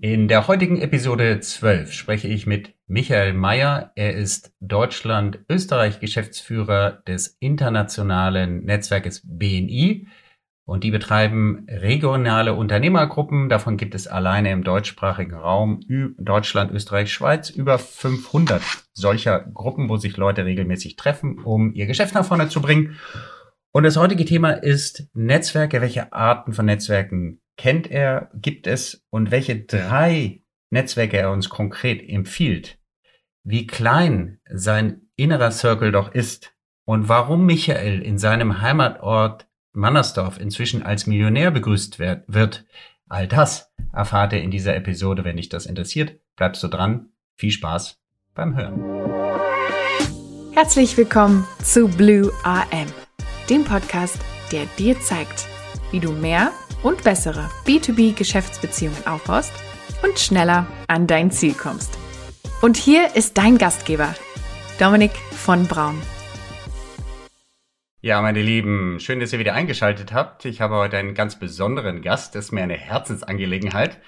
In der heutigen Episode 12 spreche ich mit Michael Mayer. Er ist Deutschland-Österreich-Geschäftsführer des internationalen Netzwerkes BNI und die betreiben regionale Unternehmergruppen. Davon gibt es alleine im deutschsprachigen Raum Deutschland, Österreich, Schweiz über 500 solcher Gruppen, wo sich Leute regelmäßig treffen, um ihr Geschäft nach vorne zu bringen. Und das heutige Thema ist Netzwerke. Welche Arten von Netzwerken kennt er, gibt es und welche drei Netzwerke er uns konkret empfiehlt, wie klein sein innerer Circle doch ist und warum Michael in seinem Heimatort Mannersdorf inzwischen als Millionär begrüßt wird, all das erfahrt ihr in dieser Episode. Wenn dich das interessiert, bleibst du dran. Viel Spaß beim Hören. Herzlich willkommen zu Blue AM, dem Podcast, der dir zeigt, wie du mehr und bessere B2B-Geschäftsbeziehungen aufbaust und schneller an dein Ziel kommst. Und hier ist dein Gastgeber, Dominik von Braun. Ja, meine Lieben, schön, dass ihr wieder eingeschaltet habt. Ich habe heute einen ganz besonderen Gast. Das ist mir eine Herzensangelegenheit.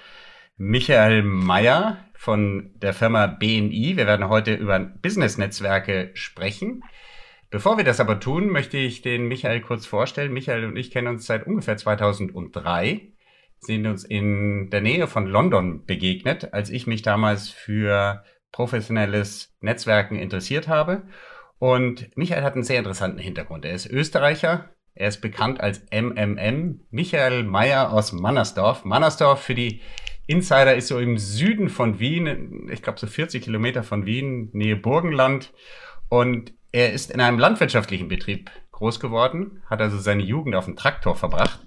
Michael Meyer von der Firma BNI. Wir werden heute über Business-Netzwerke sprechen. Bevor wir das aber tun, möchte ich den Michael kurz vorstellen. Michael und ich kennen uns seit ungefähr 2003, sind uns in der Nähe von London begegnet, als ich mich damals für professionelles Netzwerken interessiert habe. Und Michael hat einen sehr interessanten Hintergrund. Er ist Österreicher, er ist bekannt als MMM, Michael Meyer aus Mannersdorf. Mannersdorf für die Insider ist so im Süden von Wien, ich glaube so 40 Kilometer von Wien, Nähe Burgenland. Und er ist in einem landwirtschaftlichen Betrieb groß geworden, hat also seine Jugend auf dem Traktor verbracht,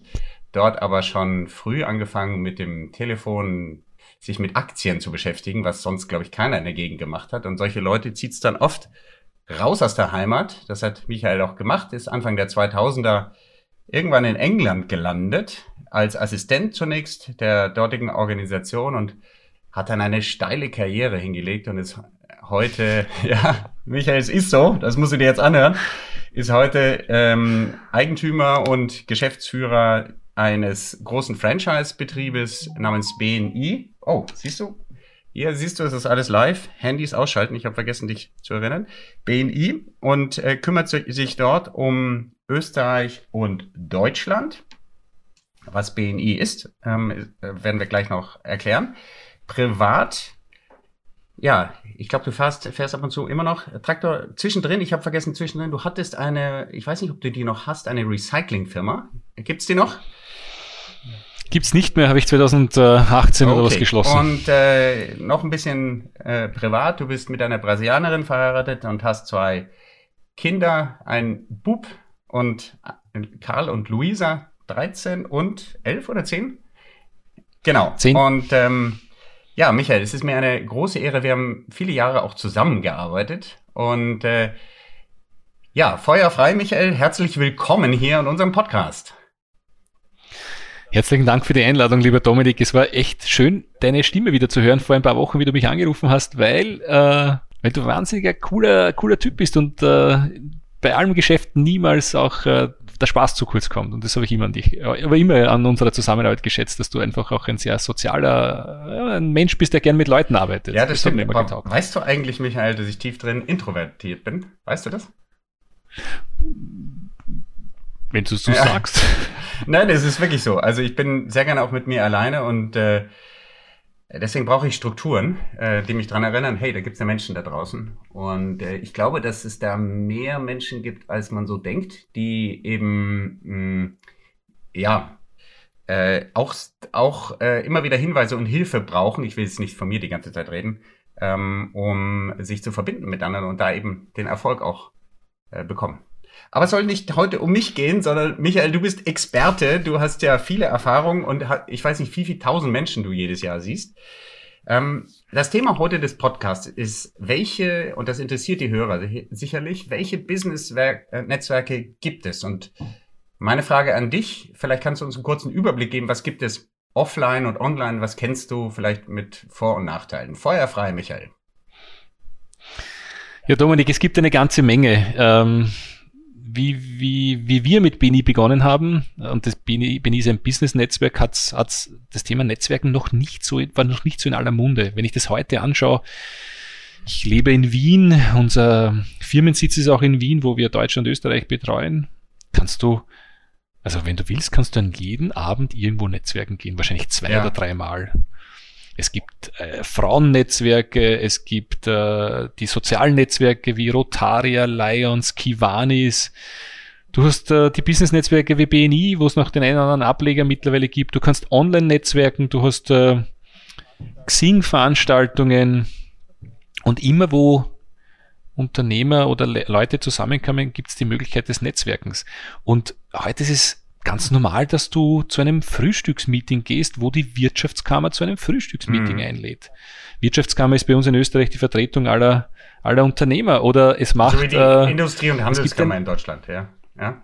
dort aber schon früh angefangen mit dem Telefon sich mit Aktien zu beschäftigen, was sonst, glaube ich, keiner in der Gegend gemacht hat. Und solche Leute zieht's dann oft raus aus der Heimat. Das hat Michael auch gemacht, ist Anfang der 2000er irgendwann in England gelandet, als Assistent zunächst der dortigen Organisation und hat dann eine steile Karriere hingelegt und ist heute, ja, Michael, es ist so, das musst du dir jetzt anhören, ist heute ähm, Eigentümer und Geschäftsführer eines großen Franchise-Betriebes namens BNI. Oh, siehst du? Hier siehst du, es ist alles live. Handys ausschalten. Ich habe vergessen, dich zu erinnern. BNI und äh, kümmert sich dort um Österreich und Deutschland. Was BNI ist, ähm, werden wir gleich noch erklären. Privat ja, ich glaube, du fährst, fährst ab und zu immer noch Traktor zwischendrin. Ich habe vergessen zwischendrin. Du hattest eine, ich weiß nicht, ob du die noch hast, eine Recyclingfirma. Gibt's die noch? Gibt's nicht mehr, habe ich 2018 okay. oder was geschlossen. Und äh, noch ein bisschen äh, privat. Du bist mit einer Brasilianerin verheiratet und hast zwei Kinder, ein Bub und äh, Karl und Luisa, 13 und 11 oder 10? Genau. 10. Und ähm, ja, Michael, es ist mir eine große Ehre. Wir haben viele Jahre auch zusammengearbeitet. Und äh, ja, feuerfrei, Michael, herzlich willkommen hier in unserem Podcast. Herzlichen Dank für die Einladung, lieber Dominik. Es war echt schön, deine Stimme wieder zu hören vor ein paar Wochen, wie du mich angerufen hast, weil, äh, weil du wahnsinniger cooler, cooler Typ bist und äh, bei allem Geschäft niemals auch äh, der Spaß zu kurz kommt. Und das habe ich immer an dich, aber immer an unserer Zusammenarbeit geschätzt, dass du einfach auch ein sehr sozialer ein Mensch bist, der gern mit Leuten arbeitet. Ja, das, das stimmt. Immer getaugt. Weißt du eigentlich, Michael, dass ich tief drin introvertiert bin? Weißt du das? Wenn du es so ja. sagst. Nein, es ist wirklich so. Also ich bin sehr gerne auch mit mir alleine und äh, Deswegen brauche ich Strukturen, äh, die mich dran erinnern, hey, da gibt es ja Menschen da draußen. Und äh, ich glaube, dass es da mehr Menschen gibt, als man so denkt, die eben, mh, mm, ja, äh, auch, auch äh, immer wieder Hinweise und Hilfe brauchen. Ich will jetzt nicht von mir die ganze Zeit reden, ähm, um sich zu verbinden mit anderen und da eben den Erfolg auch äh, bekommen. Aber es soll nicht heute um mich gehen, sondern Michael, du bist Experte, du hast ja viele Erfahrungen und ich weiß nicht, wie viele tausend Menschen du jedes Jahr siehst. Ähm, das Thema heute des Podcasts ist, welche, und das interessiert die Hörer sicherlich, welche Business-Netzwerke gibt es? Und meine Frage an dich, vielleicht kannst du uns einen kurzen Überblick geben, was gibt es offline und online, was kennst du vielleicht mit Vor- und Nachteilen? Feuerfrei, Michael. Ja, Dominik, es gibt eine ganze Menge. Ähm wie, wie, wie wir mit Beni begonnen haben, und das Beni, Beni ist ein Business-Netzwerk, hat, hat das Thema Netzwerken noch nicht so, war noch nicht so in aller Munde. Wenn ich das heute anschaue, ich lebe in Wien, unser Firmensitz ist auch in Wien, wo wir Deutschland und Österreich betreuen. Kannst du, also wenn du willst, kannst du an jeden Abend irgendwo Netzwerken gehen, wahrscheinlich zwei ja. oder dreimal. Es gibt äh, Frauennetzwerke, es gibt äh, die sozialen Netzwerke wie Rotaria, Lions, Kiwanis. Du hast äh, die Business-Netzwerke wie BNI, wo es noch den einen oder anderen Ableger mittlerweile gibt. Du kannst Online-Netzwerken, du hast äh, Xing-Veranstaltungen und immer wo Unternehmer oder Le Leute zusammenkommen, gibt es die Möglichkeit des Netzwerkens. Und heute ist es ganz normal, dass du zu einem Frühstücksmeeting gehst, wo die Wirtschaftskammer zu einem Frühstücksmeeting mhm. einlädt. Wirtschaftskammer ist bei uns in Österreich die Vertretung aller, aller Unternehmer oder es macht. Also wie die äh, Industrie- und Handelskammer ein, in Deutschland, ja. ja.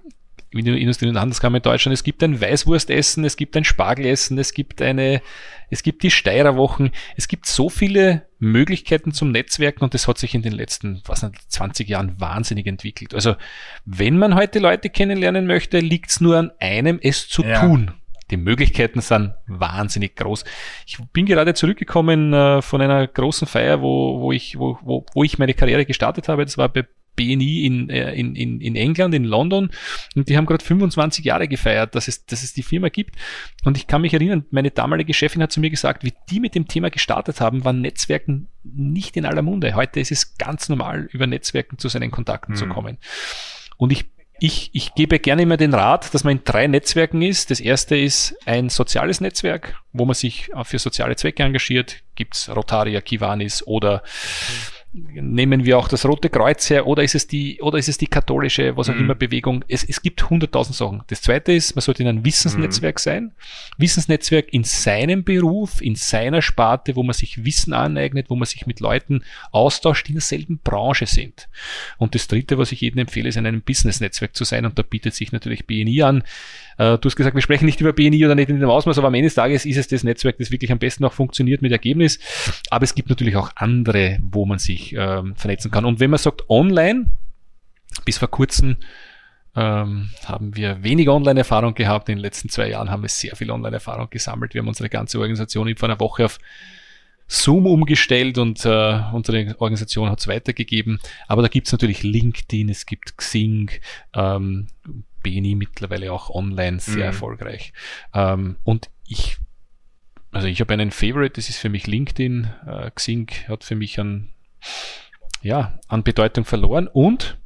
Wie die Industrie- und Handelskammer in Deutschland. Es gibt ein Weißwurstessen, es gibt ein Spargelessen, es gibt eine, es gibt die Steirerwochen. Es gibt so viele Möglichkeiten zum Netzwerken und das hat sich in den letzten, was nicht, 20 Jahren wahnsinnig entwickelt. Also, wenn man heute Leute kennenlernen möchte, liegt es nur an einem, es zu ja. tun. Die Möglichkeiten sind wahnsinnig groß. Ich bin gerade zurückgekommen äh, von einer großen Feier, wo, wo, ich, wo, wo, wo ich meine Karriere gestartet habe. Das war bei BNI in, äh, in, in, in England, in London. Und die haben gerade 25 Jahre gefeiert, dass es, dass es die Firma gibt. Und ich kann mich erinnern, meine damalige Chefin hat zu mir gesagt, wie die mit dem Thema gestartet haben, waren Netzwerken nicht in aller Munde. Heute ist es ganz normal, über Netzwerken zu seinen Kontakten mhm. zu kommen. Und ich ich, ich gebe gerne immer den Rat, dass man in drei Netzwerken ist. Das erste ist ein soziales Netzwerk, wo man sich für soziale Zwecke engagiert. Gibt's Rotaria, Kiwanis oder mhm nehmen wir auch das Rote Kreuz her oder ist es die, oder ist es die katholische, was auch mhm. immer Bewegung? Es, es gibt hunderttausend Sachen. Das zweite ist, man sollte in einem Wissensnetzwerk mhm. sein. Wissensnetzwerk in seinem Beruf, in seiner Sparte, wo man sich Wissen aneignet, wo man sich mit Leuten austauscht, die in derselben Branche sind. Und das dritte, was ich jedem empfehle, ist in einem Business-Netzwerk zu sein und da bietet sich natürlich BNI an. Äh, du hast gesagt, wir sprechen nicht über BNI oder nicht in dem Ausmaß, aber am Ende des Tages ist es das Netzwerk, das wirklich am besten auch funktioniert mit Ergebnis. Aber es gibt natürlich auch andere, wo man sich ähm, vernetzen kann. Und wenn man sagt online, bis vor kurzem ähm, haben wir wenig Online-Erfahrung gehabt. In den letzten zwei Jahren haben wir sehr viel Online-Erfahrung gesammelt. Wir haben unsere ganze Organisation vor einer Woche auf Zoom umgestellt und äh, unsere Organisation hat es weitergegeben. Aber da gibt es natürlich LinkedIn, es gibt Xing, ähm, Beni mittlerweile auch online sehr mhm. erfolgreich. Ähm, und ich, also ich habe einen Favorite, das ist für mich LinkedIn. Äh, Xing hat für mich an, ja, an Bedeutung verloren. Und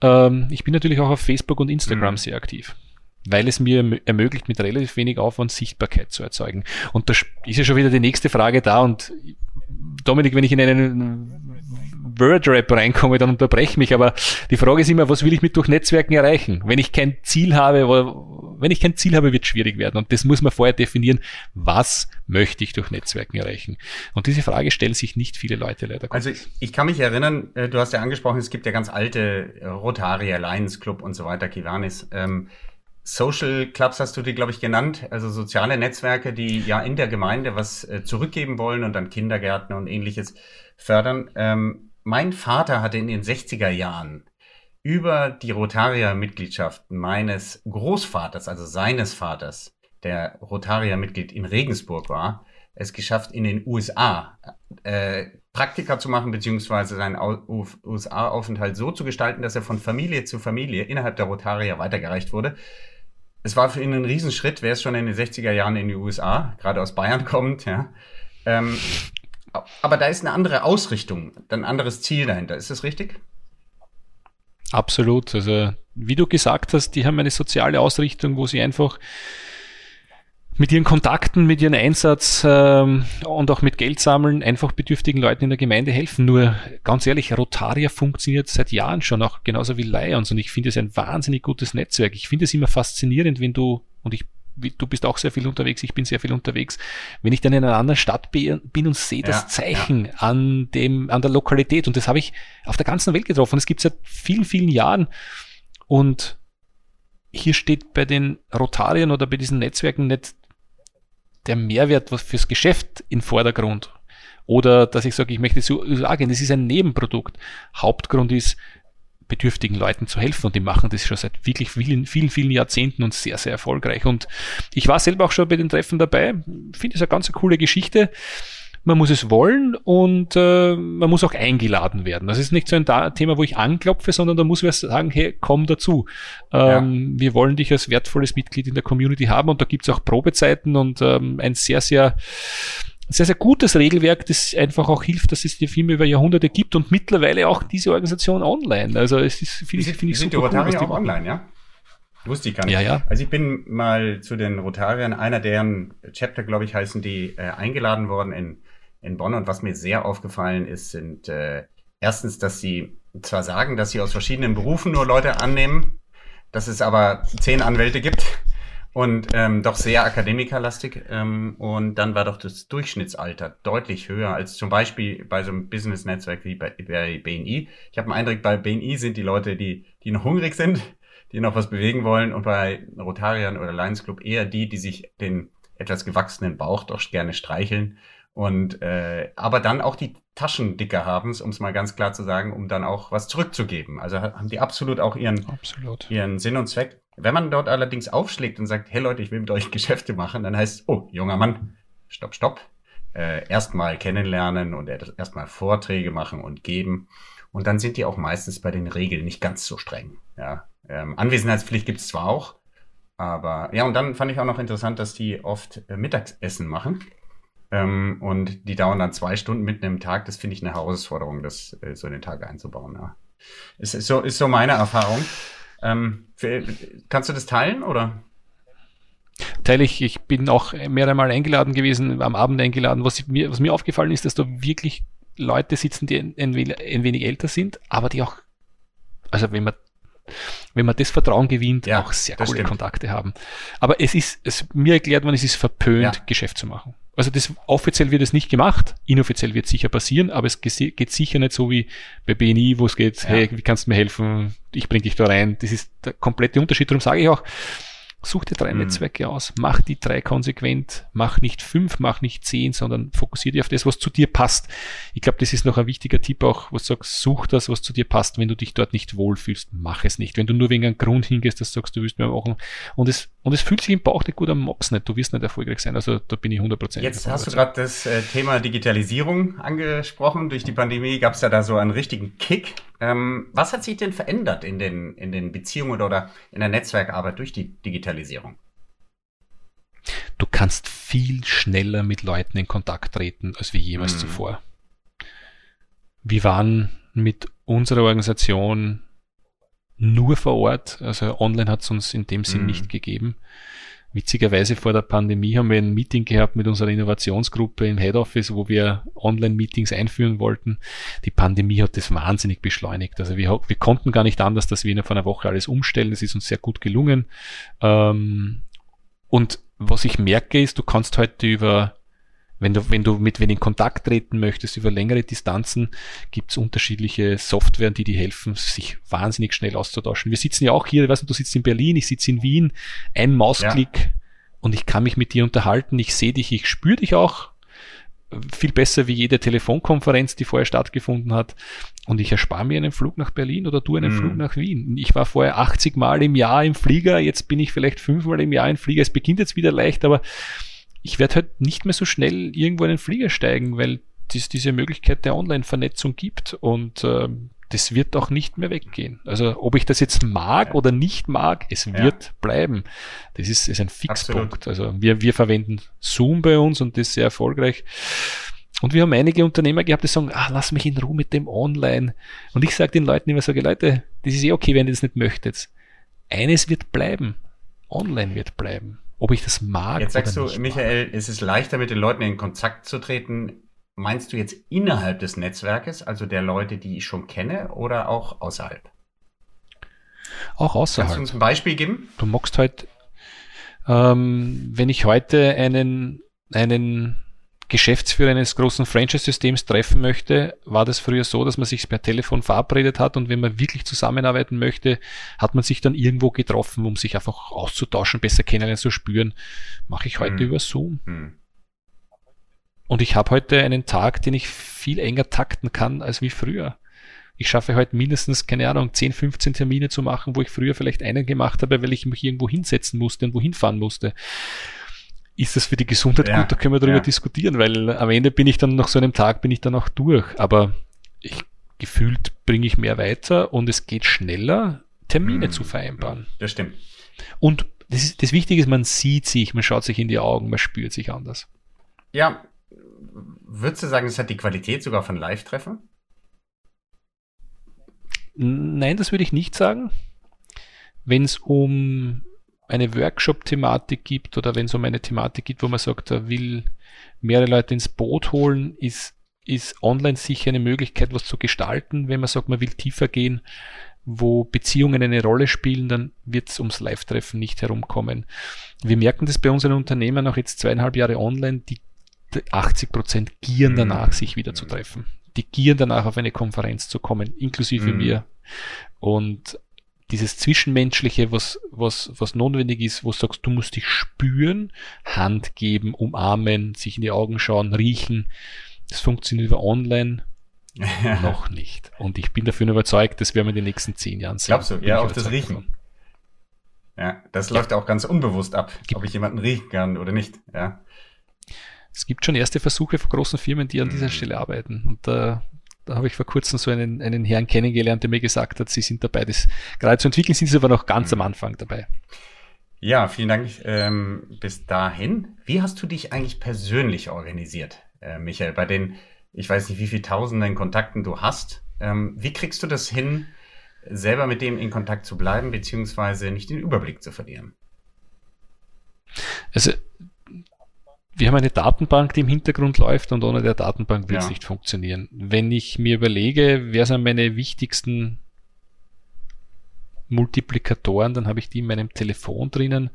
ähm, ich bin natürlich auch auf Facebook und Instagram mhm. sehr aktiv weil es mir ermöglicht, mit relativ wenig Aufwand Sichtbarkeit zu erzeugen. Und da ist ja schon wieder die nächste Frage da und Dominik, wenn ich in einen Word-Rap reinkomme, dann unterbreche mich. Aber die Frage ist immer, was will ich mit durch Netzwerken erreichen? Wenn ich kein Ziel habe, wenn ich kein Ziel habe, wird es schwierig werden. Und das muss man vorher definieren. Was möchte ich durch Netzwerken erreichen? Und diese Frage stellen sich nicht viele Leute leider. Also ich kann mich erinnern, äh, du hast ja angesprochen, es gibt ja ganz alte äh, Rotary Alliance Club und so weiter, Kiwanis. Ähm, Social Clubs hast du die, glaube ich, genannt, also soziale Netzwerke, die ja in der Gemeinde was äh, zurückgeben wollen und dann Kindergärten und ähnliches fördern. Ähm, mein Vater hatte in den 60er Jahren über die Rotaria-Mitgliedschaft meines Großvaters, also seines Vaters, der Rotaria-Mitglied in Regensburg war, es geschafft, in den USA äh, Praktika zu machen, beziehungsweise seinen USA-Aufenthalt so zu gestalten, dass er von Familie zu Familie innerhalb der Rotaria weitergereicht wurde. Es war für ihn ein Riesenschritt, wer es schon in den 60er Jahren in die USA, gerade aus Bayern kommt, ja. Ähm, aber da ist eine andere Ausrichtung, ein anderes Ziel dahinter. Ist das richtig? Absolut. Also, wie du gesagt hast, die haben eine soziale Ausrichtung, wo sie einfach mit ihren Kontakten, mit ihrem Einsatz ähm, und auch mit Geld sammeln einfach bedürftigen Leuten in der Gemeinde helfen. Nur ganz ehrlich, Rotaria funktioniert seit Jahren schon, auch genauso wie Lions und ich finde es ein wahnsinnig gutes Netzwerk. Ich finde es immer faszinierend, wenn du, und ich du bist auch sehr viel unterwegs, ich bin sehr viel unterwegs. Wenn ich dann in einer anderen Stadt bin und sehe das ja, Zeichen ja. an dem, an der Lokalität, und das habe ich auf der ganzen Welt getroffen, das gibt es seit vielen, vielen Jahren. Und hier steht bei den Rotarien oder bei diesen Netzwerken nicht der Mehrwert fürs Geschäft im Vordergrund. Oder dass ich sage, ich möchte so gehen, das ist ein Nebenprodukt. Hauptgrund ist, bedürftigen Leuten zu helfen. Und die machen das schon seit wirklich vielen, vielen, vielen Jahrzehnten und sehr, sehr erfolgreich. Und ich war selber auch schon bei den Treffen dabei. Finde es eine ganz coole Geschichte. Man muss es wollen und äh, man muss auch eingeladen werden. Das ist nicht so ein Thema, wo ich anklopfe, sondern da muss wer sagen, hey, komm dazu. Ähm, ja. Wir wollen dich als wertvolles Mitglied in der Community haben und da gibt's auch Probezeiten und ähm, ein sehr, sehr sehr, sehr gutes Regelwerk, das einfach auch hilft, dass es die Firma über Jahrhunderte gibt und mittlerweile auch diese Organisation online. Also es ist, finde ich, finde ich super die Rotarier cool, auch online, ja? Wusste ich gar nicht. Ja, ja. Also ich bin mal zu den Rotariern, einer deren Chapter, glaube ich, heißen die, äh, eingeladen worden in, in Bonn. Und was mir sehr aufgefallen ist, sind äh, erstens, dass sie zwar sagen, dass sie aus verschiedenen Berufen nur Leute annehmen, dass es aber zehn Anwälte gibt und ähm, doch sehr akademikerlastig. Ähm, und dann war doch das Durchschnittsalter deutlich höher als zum Beispiel bei so einem Business-Netzwerk wie bei, bei BNI. Ich habe den Eindruck, bei BNI sind die Leute, die, die noch hungrig sind, die noch was bewegen wollen und bei Rotariern oder Lions Club eher die, die sich den etwas gewachsenen Bauch doch gerne streicheln und äh, aber dann auch die Taschen dicker haben, um es mal ganz klar zu sagen, um dann auch was zurückzugeben. Also haben die absolut auch ihren, absolut. ihren Sinn und Zweck. Wenn man dort allerdings aufschlägt und sagt, hey Leute, ich will mit euch Geschäfte machen, dann heißt, oh, junger Mann, stopp, stopp. Äh, erstmal kennenlernen und erstmal Vorträge machen und geben. Und dann sind die auch meistens bei den Regeln nicht ganz so streng. Ja. Ähm, Anwesenheitspflicht gibt's zwar auch, aber ja, und dann fand ich auch noch interessant, dass die oft äh, Mittagessen machen. Ähm, und die dauern dann zwei Stunden mitten im Tag. Das finde ich eine Herausforderung, das äh, so in den Tag einzubauen. Ja. Ist, ist, so, ist so meine Erfahrung. Ähm, für, kannst du das teilen oder? Teile ich. Ich bin auch mehrere Mal eingeladen gewesen, am Abend eingeladen. Was mir, was mir aufgefallen ist, dass da wirklich Leute sitzen, die ein, ein, ein wenig älter sind, aber die auch, also wenn man wenn man das Vertrauen gewinnt, ja, auch sehr coole stimmt. Kontakte haben. Aber es ist, es, mir erklärt man, es ist verpönt, ja. Geschäft zu machen. Also das offiziell wird es nicht gemacht, inoffiziell wird es sicher passieren, aber es geht sicher nicht so wie bei BNI, wo es geht, ja. hey, wie kannst du mir helfen? Ich bringe dich da rein. Das ist der komplette Unterschied. Darum sage ich auch, Such dir drei mhm. Netzwerke aus, mach die drei konsequent, mach nicht fünf, mach nicht zehn, sondern fokussiere dich auf das, was zu dir passt. Ich glaube, das ist noch ein wichtiger Tipp auch, was du sagst, such das, was zu dir passt. Wenn du dich dort nicht wohlfühlst, mach es nicht. Wenn du nur wegen einem Grund hingehst, dass du sagst, du willst mehr machen und es, und es fühlt sich im Bauch nicht gut am Mops nicht, du wirst nicht erfolgreich sein. Also da bin ich 100%. Jetzt hast du gerade das äh, Thema Digitalisierung angesprochen. Durch die Pandemie gab es ja da so einen richtigen Kick. Ähm, was hat sich denn verändert in den, in den Beziehungen oder in der Netzwerkarbeit durch die Digitalisierung? Du kannst viel schneller mit Leuten in Kontakt treten als wie jemals hm. zuvor. Wir waren mit unserer Organisation nur vor Ort, also online hat es uns in dem Sinn hm. nicht gegeben. Witzigerweise vor der Pandemie haben wir ein Meeting gehabt mit unserer Innovationsgruppe im Head Office, wo wir Online-Meetings einführen wollten. Die Pandemie hat das wahnsinnig beschleunigt. Also wir, wir konnten gar nicht anders, dass wir innerhalb einer Woche alles umstellen. Das ist uns sehr gut gelungen. Ähm, und was ich merke ist, du kannst heute über wenn du, wenn du mit wen in Kontakt treten möchtest über längere Distanzen, gibt es unterschiedliche Software, die dir helfen, sich wahnsinnig schnell auszutauschen. Wir sitzen ja auch hier, ich weiß nicht, du sitzt in Berlin, ich sitze in Wien, ein Mausklick ja. und ich kann mich mit dir unterhalten, ich sehe dich, ich spüre dich auch viel besser wie jede Telefonkonferenz, die vorher stattgefunden hat. Und ich erspare mir einen Flug nach Berlin oder du einen mm. Flug nach Wien. Ich war vorher 80 Mal im Jahr im Flieger, jetzt bin ich vielleicht fünfmal im Jahr im Flieger. Es beginnt jetzt wieder leicht, aber ich werde halt nicht mehr so schnell irgendwo in den Flieger steigen, weil es diese Möglichkeit der Online-Vernetzung gibt und äh, das wird auch nicht mehr weggehen. Also ob ich das jetzt mag ja. oder nicht mag, es ja. wird bleiben. Das ist, ist ein Fixpunkt. Also wir, wir verwenden Zoom bei uns und das ist sehr erfolgreich. Und wir haben einige Unternehmer gehabt, die sagen, ah, lass mich in Ruhe mit dem Online. Und ich sage den Leuten immer, sage, Leute, das ist eh okay, wenn ihr das nicht möchtet. Eines wird bleiben. Online wird bleiben ob ich das mag. Jetzt sagst du, Michael, mag. ist es leichter, mit den Leuten in Kontakt zu treten. Meinst du jetzt innerhalb des Netzwerkes, also der Leute, die ich schon kenne, oder auch außerhalb? Auch außerhalb. Kannst du uns ein Beispiel geben? Du magst halt, ähm, wenn ich heute einen, einen Geschäftsführer eines großen Franchise-Systems treffen möchte, war das früher so, dass man sich per Telefon verabredet hat und wenn man wirklich zusammenarbeiten möchte, hat man sich dann irgendwo getroffen, um sich einfach auszutauschen, besser kennenlernen zu spüren. Mache ich heute hm. über Zoom. Hm. Und ich habe heute einen Tag, den ich viel enger takten kann als wie früher. ich schaffe heute mindestens, keine Ahnung, 10, 15 Termine zu machen, wo ich früher vielleicht einen gemacht habe, weil ich mich irgendwo hinsetzen musste und wohin fahren musste. Ist das für die Gesundheit ja, gut? Da können wir darüber ja. diskutieren, weil am Ende bin ich dann nach so einem Tag bin ich dann auch durch. Aber ich gefühlt bringe ich mehr weiter und es geht schneller, Termine hm, zu vereinbaren. Das stimmt. Und das, ist, das Wichtige ist, man sieht sich, man schaut sich in die Augen, man spürt sich anders. Ja, würdest du sagen, es hat die Qualität sogar von Live-Treffen? Nein, das würde ich nicht sagen. Wenn es um eine Workshop-Thematik gibt oder wenn es um eine Thematik gibt, wo man sagt, da will mehrere Leute ins Boot holen, ist, ist online sicher eine Möglichkeit, was zu gestalten. Wenn man sagt, man will tiefer gehen, wo Beziehungen eine Rolle spielen, dann wird es ums Live-Treffen nicht herumkommen. Wir merken das bei unseren Unternehmen auch jetzt zweieinhalb Jahre online, die 80 Prozent gieren mhm. danach, sich wieder zu treffen. Die gieren danach auf eine Konferenz zu kommen, inklusive mhm. mir. Und dieses Zwischenmenschliche, was, was, was notwendig ist, wo du sagst, du musst dich spüren, Hand geben, umarmen, sich in die Augen schauen, riechen, das funktioniert über online noch nicht. Und ich bin dafür überzeugt, das werden wir in den nächsten zehn Jahren sehen. Glaubst du? Ja, auch das Riechen. Davon. Ja, das ja. läuft auch ganz unbewusst ab, Gibt ob ich jemanden riechen kann oder nicht. Ja. Es gibt schon erste Versuche von großen Firmen, die an dieser mhm. Stelle arbeiten. Und da, da habe ich vor kurzem so einen, einen Herrn kennengelernt, der mir gesagt hat, sie sind dabei, das gerade zu entwickeln, sind sie aber noch ganz mhm. am Anfang dabei. Ja, vielen Dank ähm, bis dahin. Wie hast du dich eigentlich persönlich organisiert, äh, Michael, bei den, ich weiß nicht, wie viele tausenden Kontakten du hast? Ähm, wie kriegst du das hin, selber mit dem in Kontakt zu bleiben, beziehungsweise nicht den Überblick zu verlieren? Also wir haben eine Datenbank, die im Hintergrund läuft und ohne der Datenbank wird es ja. nicht funktionieren. Wenn ich mir überlege, wer sind meine wichtigsten Multiplikatoren, dann habe ich die in meinem Telefon drinnen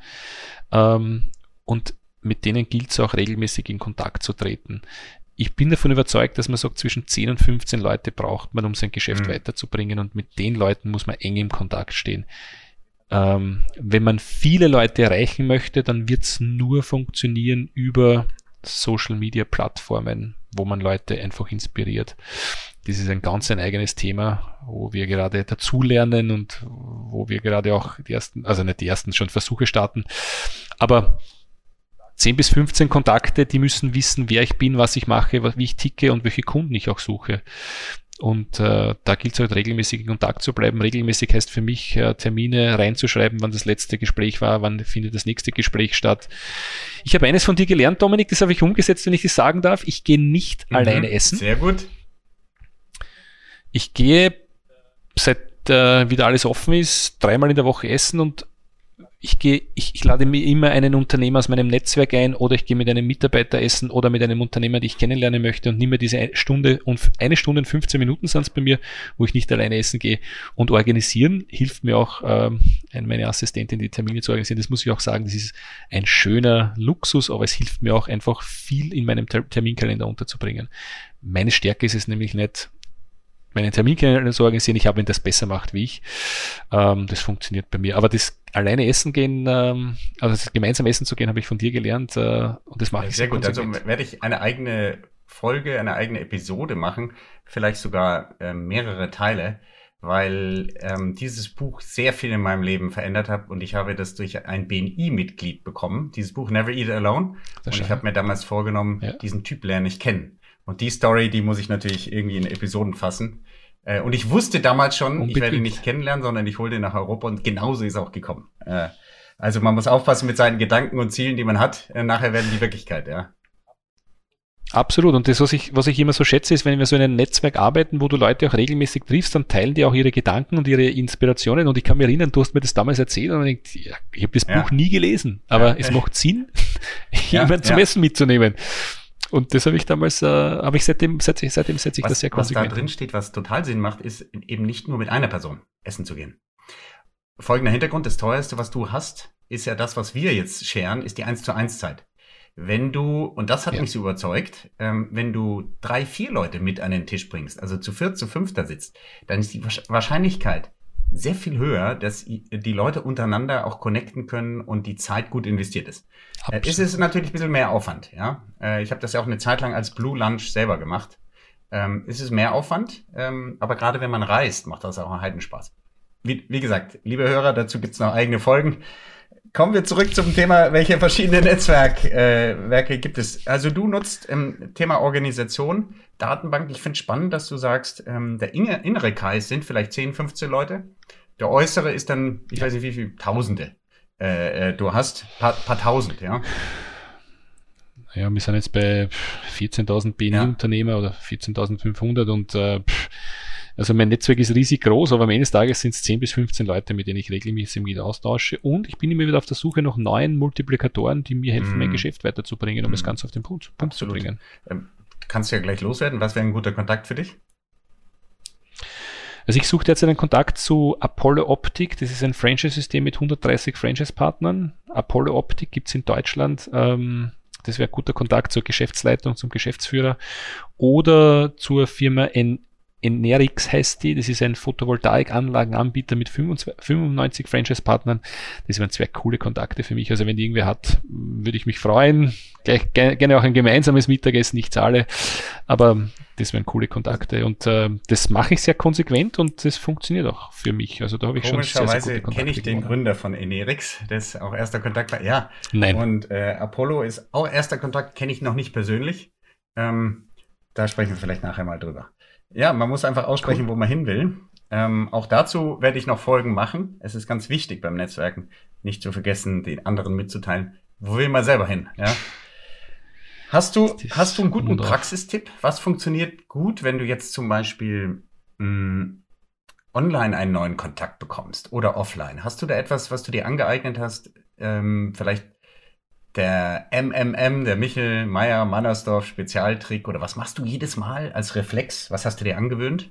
ähm, und mit denen gilt es auch regelmäßig in Kontakt zu treten. Ich bin davon überzeugt, dass man sagt, zwischen 10 und 15 Leute braucht man, um sein Geschäft mhm. weiterzubringen und mit den Leuten muss man eng im Kontakt stehen. Ähm, wenn man viele Leute erreichen möchte, dann wird es nur funktionieren über Social Media Plattformen, wo man Leute einfach inspiriert. Das ist ein ganz ein eigenes Thema, wo wir gerade dazulernen und wo wir gerade auch die ersten, also nicht die ersten schon Versuche starten. Aber 10 bis 15 Kontakte, die müssen wissen, wer ich bin, was ich mache, wie ich ticke und welche Kunden ich auch suche. Und äh, da gilt es halt regelmäßig in Kontakt zu bleiben. Regelmäßig heißt für mich, äh, Termine reinzuschreiben, wann das letzte Gespräch war, wann findet das nächste Gespräch statt. Ich habe eines von dir gelernt, Dominik, das habe ich umgesetzt, wenn ich das sagen darf. Ich gehe nicht mhm, alleine essen. Sehr gut. Ich gehe, seit äh, wieder alles offen ist, dreimal in der Woche essen und ich gehe, ich, ich lade mir immer einen Unternehmer aus meinem Netzwerk ein oder ich gehe mit einem Mitarbeiter essen oder mit einem Unternehmer, den ich kennenlernen möchte und nehme diese Stunde und eine Stunde und 15 Minuten sind es bei mir, wo ich nicht alleine essen gehe. Und organisieren hilft mir auch ähm, meine Assistentin, die Termine zu organisieren. Das muss ich auch sagen, das ist ein schöner Luxus, aber es hilft mir auch einfach viel in meinem Terminkalender unterzubringen. Meine Stärke ist es nämlich nicht, meinen Terminkalender zu organisieren. Ich habe, wenn das besser macht wie ich. Ähm, das funktioniert bei mir. Aber das alleine essen gehen, ähm, also gemeinsam essen zu gehen, habe ich von dir gelernt äh, und das mache ja, ich sehr gut. Also werde ich eine eigene Folge, eine eigene Episode machen, vielleicht sogar äh, mehrere Teile, weil ähm, dieses Buch sehr viel in meinem Leben verändert hat und ich habe das durch ein BNI-Mitglied bekommen, dieses Buch Never Eat Alone. Und ich habe mir damals vorgenommen, ja. diesen Typ lerne ich kennen. Und die Story, die muss ich natürlich irgendwie in Episoden fassen. Äh, und ich wusste damals schon, Unbedingt. ich werde ihn nicht kennenlernen, sondern ich hole den nach Europa und genauso ist auch gekommen. Äh, also man muss aufpassen mit seinen Gedanken und Zielen, die man hat. Äh, nachher werden die Wirklichkeit, ja. Absolut. Und das, was ich, was ich immer so schätze, ist, wenn wir so in einem Netzwerk arbeiten, wo du Leute auch regelmäßig triffst, dann teilen die auch ihre Gedanken und ihre Inspirationen. Und ich kann mich erinnern, du hast mir das damals erzählt und ich, denke, ja, ich habe das ja. Buch nie gelesen, aber ja. es macht Sinn, jemanden zum Essen mitzunehmen. Und das habe ich damals, äh, habe ich seitdem, seit, seitdem setze ich was, das sehr konsequent. Was da drin steht, was total Sinn macht, ist eben nicht nur mit einer Person essen zu gehen. Folgender Hintergrund, das teuerste, was du hast, ist ja das, was wir jetzt scheren, ist die 1 zu 1 Zeit. Wenn du, und das hat ja. mich so überzeugt, ähm, wenn du drei, vier Leute mit an den Tisch bringst, also zu viert, zu fünf da sitzt, dann ist die Wahrscheinlichkeit, sehr viel höher, dass die Leute untereinander auch connecten können und die Zeit gut investiert ist. Absolut. Es ist natürlich ein bisschen mehr Aufwand, ja. Äh, ich habe das ja auch eine Zeit lang als Blue Lunch selber gemacht. ähm, ist es mehr Aufwand. Ähm, aber gerade wenn man reist, macht das auch einen Heidenspaß. Wie, wie gesagt, liebe Hörer, dazu gibt's noch eigene Folgen. Kommen wir zurück zum Thema, welche verschiedenen Netzwerke äh, gibt es. Also du nutzt ähm, Thema Organisation, Datenbank. Ich finde spannend, dass du sagst, ähm, der innere Kreis sind vielleicht 10, 15 Leute. Der äußere ist dann, ich weiß nicht wie viel, Tausende. Äh, äh, du hast paar, paar Tausend, ja. Ja, wir sind jetzt bei 14.000 BNI-Unternehmer ja. oder 14.500 und äh, also mein Netzwerk ist riesig groß, aber am Ende des Tages sind es 10 bis 15 Leute, mit denen ich regelmäßig mit austausche und ich bin immer wieder auf der Suche nach neuen Multiplikatoren, die mir helfen, mm. mein mhm. Geschäft weiterzubringen, um mm. das Ganze auf den Punkt, Punkt zu bringen. Ähm, kannst du ja gleich loswerden. Was wäre ein guter Kontakt für dich? Also ich suche derzeit einen Kontakt zu Apollo Optik. Das ist ein Franchise-System mit 130 Franchise-Partnern. Apollo Optik gibt es in Deutschland. Ähm, das wäre ein guter Kontakt zur Geschäftsleitung, zum Geschäftsführer. Oder zur Firma N Enerix heißt die. Das ist ein Photovoltaikanlagenanbieter mit 95 Franchise-Partnern. Das wären zwei coole Kontakte für mich. Also wenn die irgendwer hat, würde ich mich freuen. Gleich, gerne auch ein gemeinsames Mittagessen, nicht zahle. Aber das wären coole Kontakte. Und äh, das mache ich sehr konsequent und das funktioniert auch für mich. Also da habe ich schon sehr, sehr gute kenne ich den Gründer von Enerix. Das ist auch erster Kontakt. Ja. Nein. Und äh, Apollo ist auch erster Kontakt, kenne ich noch nicht persönlich. Ähm, da sprechen wir vielleicht nachher mal drüber. Ja, man muss einfach aussprechen, cool. wo man hin will. Ähm, auch dazu werde ich noch Folgen machen. Es ist ganz wichtig beim Netzwerken, nicht zu vergessen, den anderen mitzuteilen, wo will man selber hin. Ja? Hast du, hast du einen guten Praxistipp? Was funktioniert gut, wenn du jetzt zum Beispiel mh, mm, online einen neuen Kontakt bekommst oder offline? Hast du da etwas, was du dir angeeignet hast? Ähm, vielleicht der MMM, der Michel Meier Mannersdorf Spezialtrick oder was machst du jedes Mal als Reflex? Was hast du dir angewöhnt?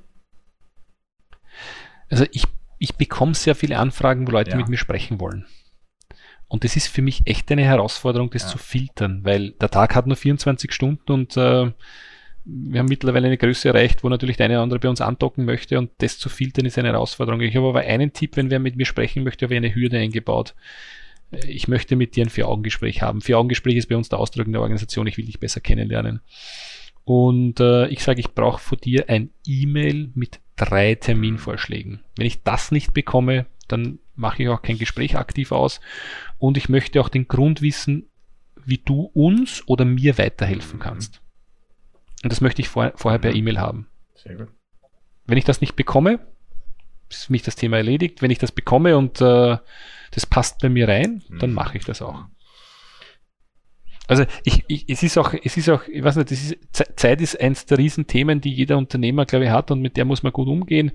Also ich, ich bekomme sehr viele Anfragen, wo Leute ja. mit mir sprechen wollen. Und das ist für mich echt eine Herausforderung, das ja. zu filtern, weil der Tag hat nur 24 Stunden und äh, wir haben mittlerweile eine Größe erreicht, wo natürlich der eine oder andere bei uns andocken möchte und das zu filtern ist eine Herausforderung. Ich habe aber einen Tipp, wenn wer mit mir sprechen möchte, habe ich eine Hürde eingebaut ich möchte mit dir ein Vier-Augen-Gespräch haben. Vier-Augen-Gespräch ist bei uns der Ausdruck in der Organisation, ich will dich besser kennenlernen. Und äh, ich sage, ich brauche von dir ein E-Mail mit drei Terminvorschlägen. Wenn ich das nicht bekomme, dann mache ich auch kein Gespräch aktiv aus. Und ich möchte auch den Grund wissen, wie du uns oder mir weiterhelfen kannst. Und das möchte ich vor, vorher per E-Mail haben. Sehr gut. Wenn ich das nicht bekomme, ist für mich das Thema erledigt. Wenn ich das bekomme und äh, das passt bei mir rein, dann mhm. mache ich das auch. Also ich, ich, es ist auch, es ist auch, ich weiß nicht, das ist, Zeit ist eins der Riesenthemen, die jeder Unternehmer, glaube ich, hat und mit der muss man gut umgehen.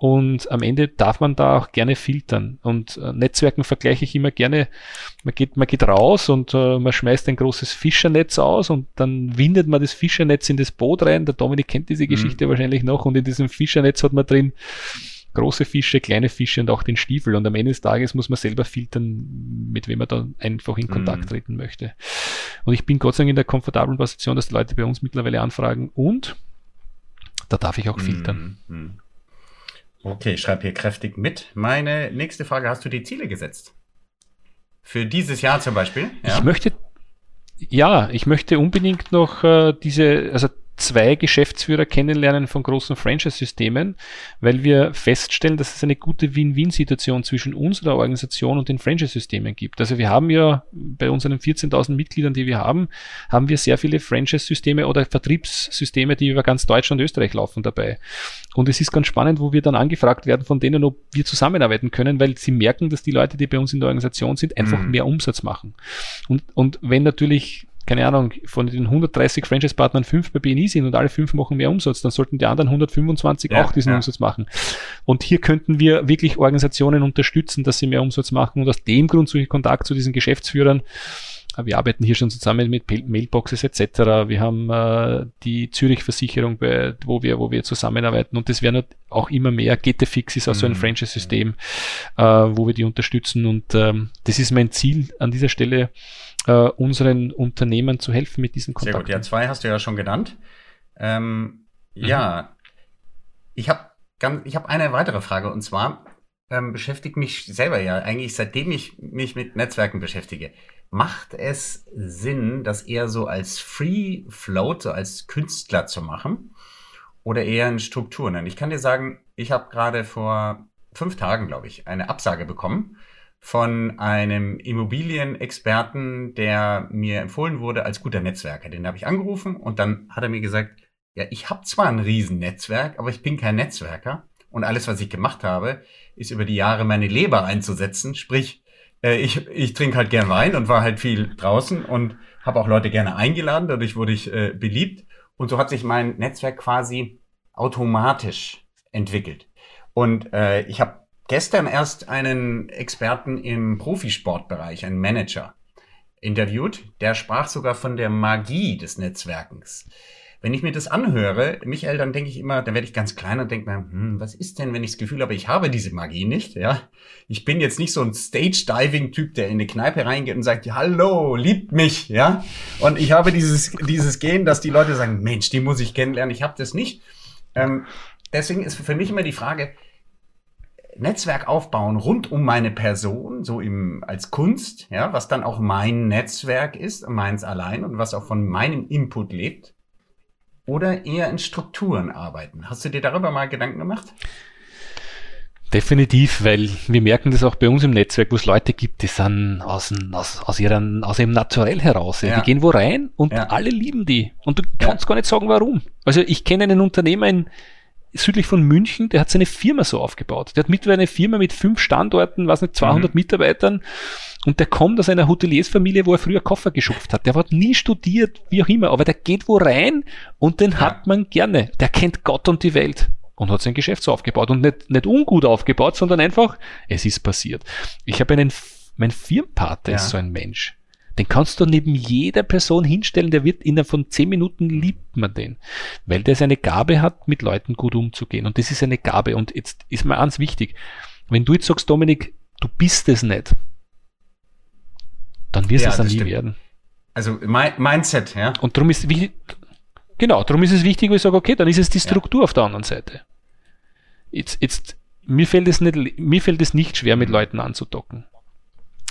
Und am Ende darf man da auch gerne filtern. Und äh, Netzwerken vergleiche ich immer gerne. Man geht, man geht raus und äh, man schmeißt ein großes Fischernetz aus und dann windet man das Fischernetz in das Boot rein. Der Dominik kennt diese mhm. Geschichte mhm. wahrscheinlich noch und in diesem Fischernetz hat man drin große Fische, kleine Fische und auch den Stiefel. Und am Ende des Tages muss man selber filtern, mit wem man da einfach in Kontakt mhm. treten möchte. Und ich bin Gott sei Dank in der komfortablen Position, dass die Leute bei uns mittlerweile anfragen und da darf ich auch filtern. Mhm. mhm. Okay, ich schreibe hier kräftig mit. Meine nächste Frage, hast du die Ziele gesetzt? Für dieses Jahr zum Beispiel? Ja? Ich möchte, ja, ich möchte unbedingt noch äh, diese, also zwei Geschäftsführer kennenlernen von großen Franchise-Systemen, weil wir feststellen, dass es eine gute Win-Win-Situation zwischen unserer Organisation und den Franchise-Systemen gibt. Also wir haben ja bei unseren 14.000 Mitgliedern, die wir haben, haben wir sehr viele Franchise-Systeme oder Vertriebssysteme, die über ganz Deutschland und Österreich laufen dabei. Und es ist ganz spannend, wo wir dann angefragt werden von denen, ob wir zusammenarbeiten können, weil sie merken, dass die Leute, die bei uns in der Organisation sind, einfach mhm. mehr Umsatz machen. Und, und wenn natürlich keine Ahnung, von den 130 Franchise-Partnern fünf bei BNI sind und alle fünf machen mehr Umsatz, dann sollten die anderen 125 ja, auch diesen ja. Umsatz machen. Und hier könnten wir wirklich Organisationen unterstützen, dass sie mehr Umsatz machen und aus dem Grund suche ich Kontakt zu diesen Geschäftsführern. Wir arbeiten hier schon zusammen mit Mailboxes etc. Wir haben äh, die Zürich-Versicherung, wo wir, wo wir zusammenarbeiten und das werden auch immer mehr. GTFix ist auch so ein mhm. Franchise-System, äh, wo wir die unterstützen und ähm, das ist mein Ziel an dieser Stelle, äh, unseren Unternehmen zu helfen mit diesen Kontakten. Sehr gut, ja, zwei hast du ja schon genannt. Ähm, mhm. Ja, ich habe ich hab eine weitere Frage und zwar ähm, beschäftigt mich selber ja eigentlich seitdem ich mich mit Netzwerken beschäftige. Macht es Sinn, das eher so als Free Float, so als Künstler zu machen? oder eher in Strukturen? Ich kann dir sagen, ich habe gerade vor fünf Tagen, glaube ich, eine Absage bekommen von einem Immobilienexperten, der mir empfohlen wurde als guter Netzwerker. Den habe ich angerufen und dann hat er mir gesagt, ja, ich habe zwar ein Riesennetzwerk, aber ich bin kein Netzwerker. Und alles, was ich gemacht habe, ist über die Jahre meine Leber einzusetzen. Sprich, äh, ich, ich trinke halt gern Wein und war halt viel draußen und habe auch Leute gerne eingeladen. Dadurch wurde ich äh, beliebt. Und so hat sich mein Netzwerk quasi automatisch entwickelt. Und äh, ich habe gestern erst einen Experten im Profisportbereich, einen Manager, interviewt. Der sprach sogar von der Magie des Netzwerkens. Wenn ich mir das anhöre, Michael, dann denke ich immer, dann werde ich ganz klein und denke mir, hm, was ist denn, wenn ich das Gefühl habe, ich habe diese Magie nicht, ja? Ich bin jetzt nicht so ein Stage-Diving-Typ, der in eine Kneipe reingeht und sagt, hallo, liebt mich, ja? Und ich habe dieses, dieses Gehen, dass die Leute sagen, Mensch, die muss ich kennenlernen, ich habe das nicht. Ähm, deswegen ist für mich immer die Frage, Netzwerk aufbauen rund um meine Person, so im, als Kunst, ja, was dann auch mein Netzwerk ist, meins allein und was auch von meinem Input lebt, oder eher in Strukturen arbeiten. Hast du dir darüber mal Gedanken gemacht? Definitiv, weil wir merken das auch bei uns im Netzwerk, wo es Leute gibt, die sind aus, aus, aus, ihren, aus ihrem Naturell heraus. Ja. Die gehen wo rein und ja. alle lieben die. Und du kannst ja. gar nicht sagen, warum. Also ich kenne einen Unternehmer in, südlich von München, der hat seine Firma so aufgebaut. Der hat mittlerweile eine Firma mit fünf Standorten, was nicht, 200 mhm. Mitarbeitern und der kommt aus einer Hoteliersfamilie, wo er früher Koffer geschupft hat. Der hat nie studiert, wie auch immer, aber der geht wo rein und den ja. hat man gerne. Der kennt Gott und die Welt und hat sein Geschäft so aufgebaut und nicht, nicht ungut aufgebaut, sondern einfach, es ist passiert. Ich habe einen, mein Firmenpater ja. ist so ein Mensch. Den kannst du neben jeder Person hinstellen, der wird innerhalb von zehn Minuten liebt man den. Weil der seine Gabe hat, mit Leuten gut umzugehen. Und das ist eine Gabe. Und jetzt ist mir eins wichtig. Wenn du jetzt sagst, Dominik, du bist es nicht, dann wirst du ja, es dann nie stimmt. werden. Also Mindset, ja. Und darum ist wichtig, genau, darum ist es wichtig, wo ich sage, okay, dann ist es die Struktur ja. auf der anderen Seite. Jetzt, jetzt, mir fällt es nicht, mir fällt es nicht schwer, mit mhm. Leuten anzudocken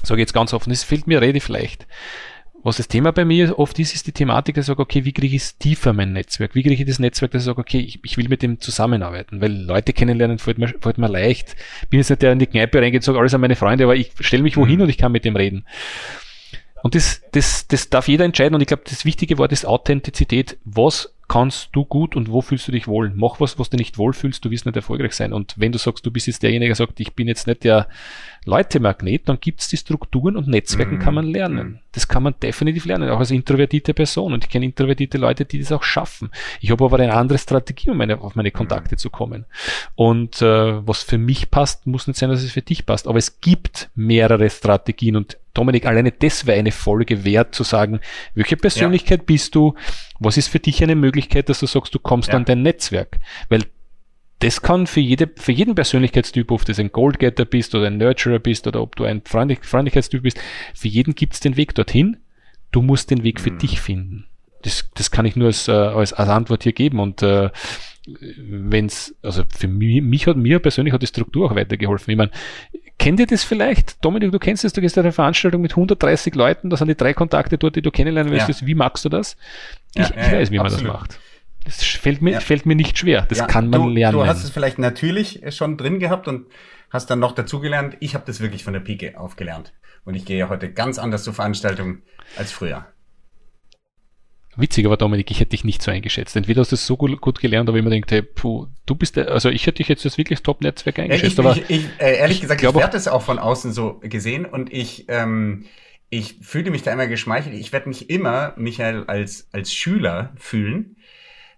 sage jetzt ganz offen, es fällt mir relativ leicht. Was das Thema bei mir oft ist, ist die Thematik, dass ich sage, okay, wie kriege ich es tiefer, mein Netzwerk? Wie kriege ich das Netzwerk, dass ich sage, okay, ich, ich will mit dem zusammenarbeiten? Weil Leute kennenlernen fällt mir, fällt mir leicht. Bin jetzt nicht der in die Kneipe reingeht und sage, alles an meine Freunde, aber ich stelle mich wohin mhm. und ich kann mit dem reden. Und das, das, das darf jeder entscheiden. Und ich glaube, das wichtige Wort ist Authentizität. Was kannst du gut und wo fühlst du dich wohl? Mach was, was du nicht wohlfühlst, du wirst nicht erfolgreich sein. Und wenn du sagst, du bist jetzt derjenige, der sagt, ich bin jetzt nicht der Leute-Magnet, dann gibt es die Strukturen und Netzwerken mm. kann man lernen. Mhm. Das kann man definitiv lernen, auch als introvertierte Person. Und ich kenne introvertierte Leute, die das auch schaffen. Ich habe aber eine andere Strategie, um meine, auf meine Kontakte mm. zu kommen. Und äh, was für mich passt, muss nicht sein, dass es für dich passt. Aber es gibt mehrere Strategien und Dominik, alleine das wäre eine Folge wert, zu sagen, welche Persönlichkeit ja. bist du? Was ist für dich eine Möglichkeit, dass du sagst, du kommst ja. an dein Netzwerk? Weil das kann für, jede, für jeden Persönlichkeitstyp, ob du ein Goldgetter bist oder ein Nurturer bist oder ob du ein Freundlich Freundlichkeitstyp bist, für jeden gibt es den Weg dorthin. Du musst den Weg für mhm. dich finden. Das, das kann ich nur als, äh, als, als Antwort hier geben. Und äh, wenn's, also für mich, mich hat mir persönlich hat die Struktur auch weitergeholfen. Ich meine, kennt ihr das vielleicht? Dominik, du kennst das, du gehst auf eine Veranstaltung mit 130 Leuten, da sind die drei Kontakte dort, die du kennenlernen willst. Ja. Wie magst du das? Ich, ja, ich weiß, wie man das macht. Das fällt mir, ja. fällt mir nicht schwer. Das ja, kann man du, lernen. Du hast es vielleicht natürlich schon drin gehabt und hast dann noch dazugelernt. Ich habe das wirklich von der Pike aufgelernt. Und ich gehe heute ganz anders zur Veranstaltung als früher. Witzig, aber Dominik, ich hätte dich nicht so eingeschätzt. Entweder hast du es so gut, gut gelernt, aber ich mir denke, hey, puh, du bist der, also ich hätte dich jetzt als wirklich Top-Netzwerk eingeschätzt. Ja, ich, aber ich, ich, äh, ehrlich gesagt, ich, ich werde es auch von außen so gesehen und ich, ähm, ich fühle mich da immer geschmeichelt. Ich werde mich immer, Michael, als, als Schüler fühlen,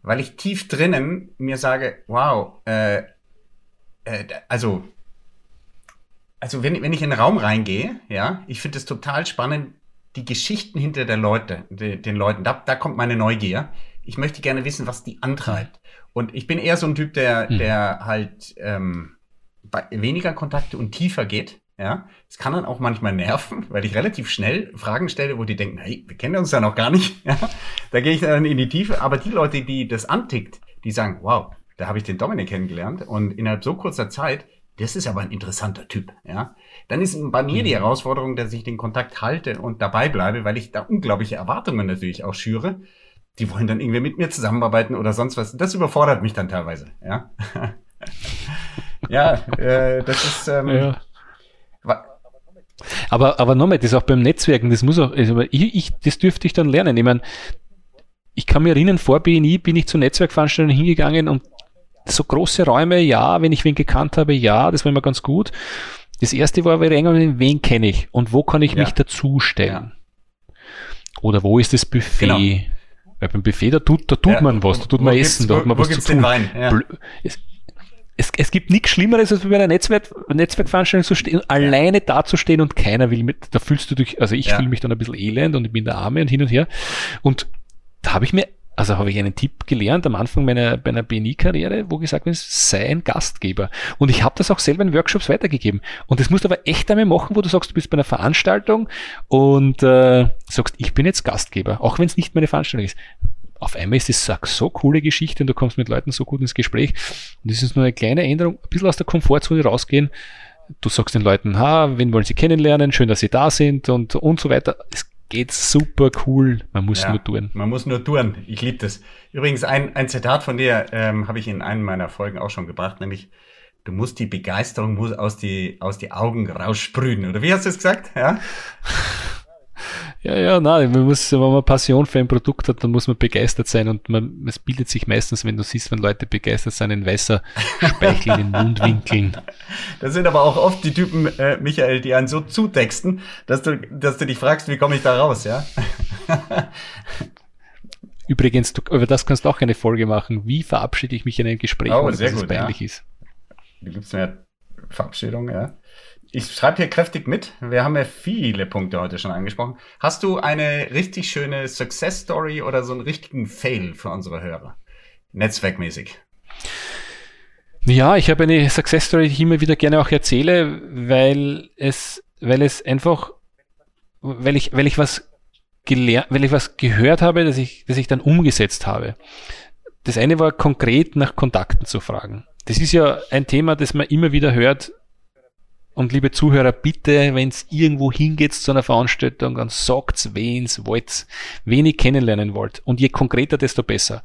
weil ich tief drinnen mir sage, wow, äh, äh, also, also wenn, wenn ich in den Raum reingehe, ja, ich finde es total spannend, die Geschichten hinter der Leute, de, den Leuten, da, da kommt meine Neugier. Ich möchte gerne wissen, was die antreibt. Und ich bin eher so ein Typ, der, mhm. der halt ähm, weniger Kontakte und tiefer geht. Ja, es kann dann auch manchmal nerven, weil ich relativ schnell Fragen stelle, wo die denken, hey, wir kennen uns ja noch gar nicht. Ja, da gehe ich dann in die Tiefe. Aber die Leute, die das antickt, die sagen, wow, da habe ich den Dominik kennengelernt und innerhalb so kurzer Zeit, das ist aber ein interessanter Typ. Ja, dann ist bei mir die mhm. Herausforderung, dass ich den Kontakt halte und dabei bleibe, weil ich da unglaubliche Erwartungen natürlich auch schüre, die wollen dann irgendwie mit mir zusammenarbeiten oder sonst was. Das überfordert mich dann teilweise, ja. ja, äh, das ist. Ähm, ja. Aber, aber nochmal, das ist auch beim Netzwerken, das muss auch, also ich, ich, das dürfte ich dann lernen. Ich meine, ich kann mir erinnern, vor BNI bin ich zu Netzwerkveranstaltungen hingegangen und so große Räume, ja, wenn ich wen gekannt habe, ja, das war immer ganz gut. Das erste war, wen kenne ich und wo kann ich ja. mich dazustellen? Ja. Oder wo ist das Buffet? Genau. Weil beim Buffet, da tut, da tut ja, man was, da tut man Essen, da hat man was zu tun. Ja. Es, es, es, gibt nichts Schlimmeres, als bei einer Netzwerk, Netzwerkveranstaltung zu stehen, alleine dazustehen und keiner will mit, da fühlst du dich, also ich ja. fühle mich dann ein bisschen elend und ich bin der Arme und hin und her. Und da habe ich mir also habe ich einen Tipp gelernt am Anfang meiner, meiner BNI-Karriere, wo gesagt wird, sei ein Gastgeber. Und ich habe das auch selber in Workshops weitergegeben. Und das musst du aber echt einmal machen, wo du sagst, du bist bei einer Veranstaltung und äh, sagst, ich bin jetzt Gastgeber, auch wenn es nicht meine Veranstaltung ist. Auf einmal ist das so coole Geschichte und du kommst mit Leuten so gut ins Gespräch. Und das ist nur eine kleine Änderung, ein bisschen aus der Komfortzone rausgehen. Du sagst den Leuten, ha, wen wollen sie kennenlernen, schön, dass sie da sind und, und so weiter. Es geht super cool. Man muss ja, nur tun. Man muss nur tun. Ich liebe das. Übrigens, ein, ein Zitat von dir ähm, habe ich in einem meiner Folgen auch schon gebracht, nämlich du musst die Begeisterung muss aus die, aus die Augen raussprühen. Oder wie hast du es gesagt? Ja. Ja, ja, nein, man muss, wenn man Passion für ein Produkt hat, dann muss man begeistert sein und man, es bildet sich meistens, wenn du siehst, wenn Leute begeistert sind, ein weißer Speichel in den Mundwinkeln. Das sind aber auch oft die Typen, äh, Michael, die einen so zutexten, dass du, dass du dich fragst, wie komme ich da raus, ja? Übrigens, du, über das kannst du auch eine Folge machen. Wie verabschiede ich mich in einem Gespräch, oh, sehr dass gut, es peinlich ja. ist? Du gibst mir Verabschiedung, ja ich schreibe hier kräftig mit. Wir haben ja viele Punkte heute schon angesprochen. Hast du eine richtig schöne Success Story oder so einen richtigen Fail für unsere Hörer? Netzwerkmäßig. Ja, ich habe eine Success Story, die ich immer wieder gerne auch erzähle, weil es, weil es einfach, weil ich, weil ich was gelernt, weil ich was gehört habe, dass ich, dass ich dann umgesetzt habe. Das eine war konkret nach Kontakten zu fragen. Das ist ja ein Thema, das man immer wieder hört, und liebe Zuhörer, bitte, wenn es irgendwo hingeht zu einer Veranstaltung, dann sagt's, wen's wollt, wen ihr kennenlernen wollt. Und je konkreter, desto besser.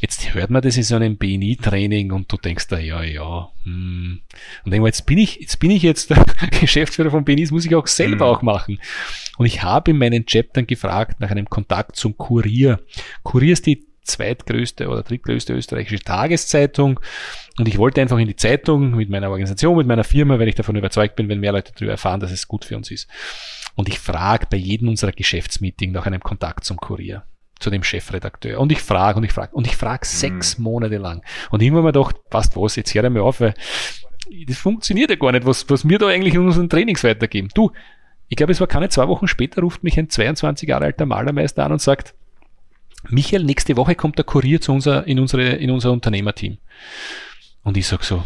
Jetzt hört man das in so einem BNI-Training und du denkst da, ja, ja, hm. Und denk mal, jetzt bin ich, jetzt bin ich jetzt der Geschäftsführer von BNI, das muss ich auch selber hm. auch machen. Und ich habe in meinen Chaptern gefragt nach einem Kontakt zum Kurier. Kurier ist die zweitgrößte oder drittgrößte österreichische Tageszeitung. Und ich wollte einfach in die Zeitung mit meiner Organisation, mit meiner Firma, weil ich davon überzeugt bin, wenn mehr Leute darüber erfahren, dass es gut für uns ist. Und ich frage bei jedem unserer Geschäftsmeeting nach einem Kontakt zum Kurier zu dem Chefredakteur. Und ich frage und ich frage und ich frage mhm. sechs Monate lang. Und irgendwann mal gedacht, passt was, jetzt hör mir auf, weil das funktioniert ja gar nicht, was, was wir da eigentlich in unseren Trainings weitergeben. Du, ich glaube, es war keine zwei Wochen später, ruft mich ein 22 Jahre alter Malermeister an und sagt, Michael, nächste Woche kommt der Kurier zu unser, in, unsere, in unser Unternehmerteam. Und ich sag so,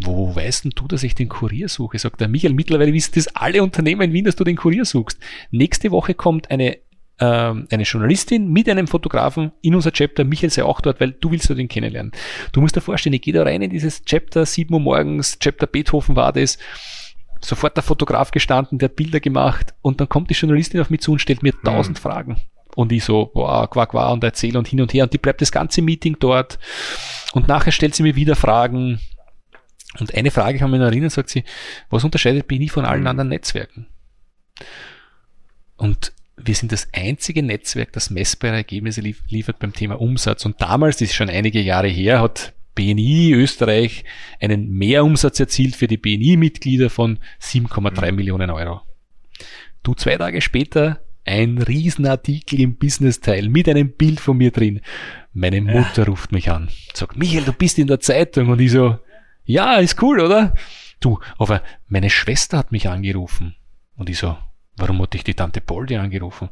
wo weißt denn du, dass ich den Kurier suche? Sagt der Michael, mittlerweile wissen das alle Unternehmer in Wien, dass du den Kurier suchst. Nächste Woche kommt eine, ähm, eine Journalistin mit einem Fotografen in unser Chapter. Michael sei auch dort, weil du willst ja den kennenlernen. Du musst dir vorstellen, ich gehe da rein in dieses Chapter, 7 Uhr morgens, Chapter Beethoven war das. Sofort der Fotograf gestanden, der hat Bilder gemacht und dann kommt die Journalistin auf mich zu und stellt mir hm. tausend hm. Fragen. Und ich so, boah, quack, quack und erzähle und hin und her. Und die bleibt das ganze Meeting dort. Und nachher stellt sie mir wieder Fragen. Und eine Frage kann man erinnern, sagt sie, was unterscheidet BNI von allen anderen Netzwerken? Und wir sind das einzige Netzwerk, das messbare Ergebnisse lief liefert beim Thema Umsatz. Und damals, das ist schon einige Jahre her, hat BNI Österreich einen Mehrumsatz erzielt für die BNI-Mitglieder von 7,3 mhm. Millionen Euro. Du zwei Tage später ein Riesenartikel im Business-Teil mit einem Bild von mir drin. Meine Mutter ja. ruft mich an, sagt, Michael, du bist in der Zeitung. Und ich so, ja, ist cool, oder? Du, aber meine Schwester hat mich angerufen. Und ich so, warum hat dich die Tante Poldi angerufen?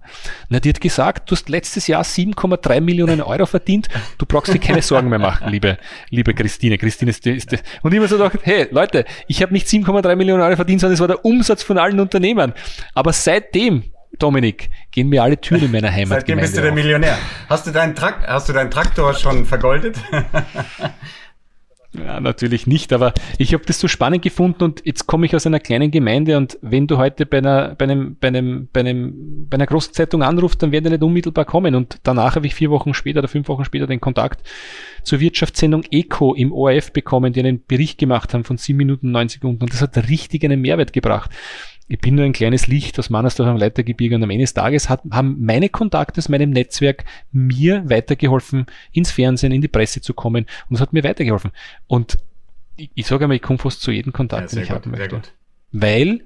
Na, die hat gesagt, du hast letztes Jahr 7,3 Millionen Euro verdient. Du brauchst dir keine Sorgen mehr machen, liebe, liebe Christine. Christine ist, ist und ich mir so gedacht, hey, Leute, ich habe nicht 7,3 Millionen Euro verdient, sondern es war der Umsatz von allen Unternehmern. Aber seitdem Dominik, gehen mir alle Türen in meiner Heimat. Seitdem bist du der Millionär. Hast du deinen, Trakt, hast du deinen Traktor schon vergoldet? Ja, natürlich nicht, aber ich habe das so spannend gefunden und jetzt komme ich aus einer kleinen Gemeinde und wenn du heute bei einer, bei einem, bei einem, bei einem, bei einer großen Zeitung anrufst, dann werden die nicht unmittelbar kommen und danach habe ich vier Wochen später oder fünf Wochen später den Kontakt zur Wirtschaftssendung Eco im ORF bekommen, die einen Bericht gemacht haben von sieben Minuten, neun Sekunden und das hat richtig einen Mehrwert gebracht ich bin nur ein kleines Licht aus Mannersdorf am Leitergebirge und am Ende des Tages hat, haben meine Kontakte aus meinem Netzwerk mir weitergeholfen, ins Fernsehen, in die Presse zu kommen und es hat mir weitergeholfen. Und ich, ich sage einmal, ich komme fast zu jedem Kontakt, ja, den ich gut, haben möchte. Weil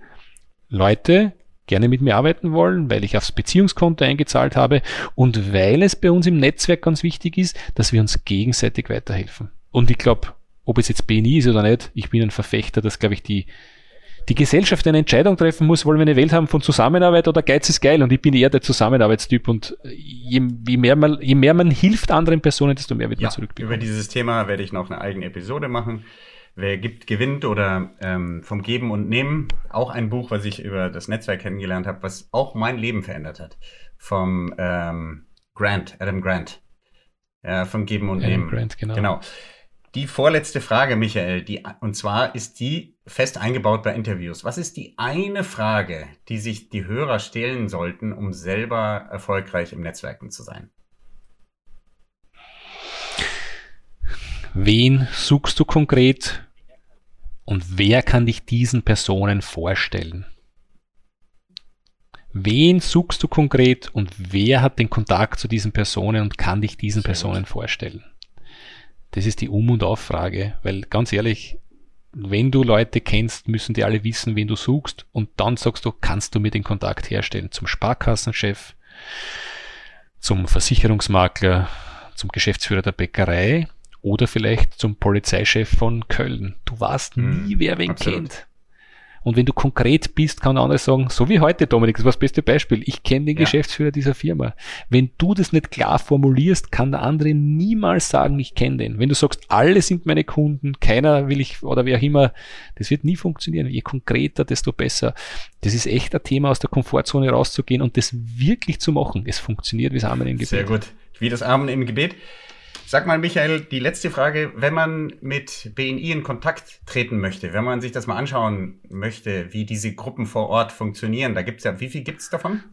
Leute gerne mit mir arbeiten wollen, weil ich aufs Beziehungskonto eingezahlt habe und weil es bei uns im Netzwerk ganz wichtig ist, dass wir uns gegenseitig weiterhelfen. Und ich glaube, ob es jetzt BNI ist oder nicht, ich bin ein Verfechter, dass, glaube ich, die die Gesellschaft eine Entscheidung treffen muss, wollen wir eine Welt haben von Zusammenarbeit oder Geiz ist geil und ich bin eher der Zusammenarbeitstyp und je, je, mehr, man, je mehr man hilft anderen Personen, desto mehr wird ja, man zurückbekommen. Über dieses Thema werde ich noch eine eigene Episode machen. Wer gibt, gewinnt oder ähm, vom Geben und Nehmen. Auch ein Buch, was ich über das Netzwerk kennengelernt habe, was auch mein Leben verändert hat. Vom ähm, Grant, Adam Grant. Ja, vom Geben und Adam Nehmen. Grant, genau. genau. Die vorletzte Frage, Michael, die, und zwar ist die fest eingebaut bei Interviews. Was ist die eine Frage, die sich die Hörer stellen sollten, um selber erfolgreich im Netzwerken zu sein? Wen suchst du konkret und wer kann dich diesen Personen vorstellen? Wen suchst du konkret und wer hat den Kontakt zu diesen Personen und kann dich diesen Personen vorstellen? Das ist die Um- und Auffrage, weil ganz ehrlich, wenn du Leute kennst, müssen die alle wissen, wen du suchst und dann sagst du, kannst du mir den Kontakt herstellen zum Sparkassenchef, zum Versicherungsmakler, zum Geschäftsführer der Bäckerei oder vielleicht zum Polizeichef von Köln. Du weißt hm, nie, wer wen absolut. kennt. Und wenn du konkret bist, kann der andere sagen, so wie heute, Dominik, das war das beste Beispiel. Ich kenne den ja. Geschäftsführer dieser Firma. Wenn du das nicht klar formulierst, kann der andere niemals sagen, ich kenne den. Wenn du sagst, alle sind meine Kunden, keiner will ich oder wer auch immer, das wird nie funktionieren. Je konkreter, desto besser. Das ist echt ein Thema, aus der Komfortzone rauszugehen und das wirklich zu machen. Es funktioniert wie das Amen im Gebet. Sehr gut. Wie das Amen im Gebet. Sag mal, Michael, die letzte Frage, wenn man mit BNI in Kontakt treten möchte, wenn man sich das mal anschauen möchte, wie diese Gruppen vor Ort funktionieren, da gibt es ja, wie viel gibt es davon?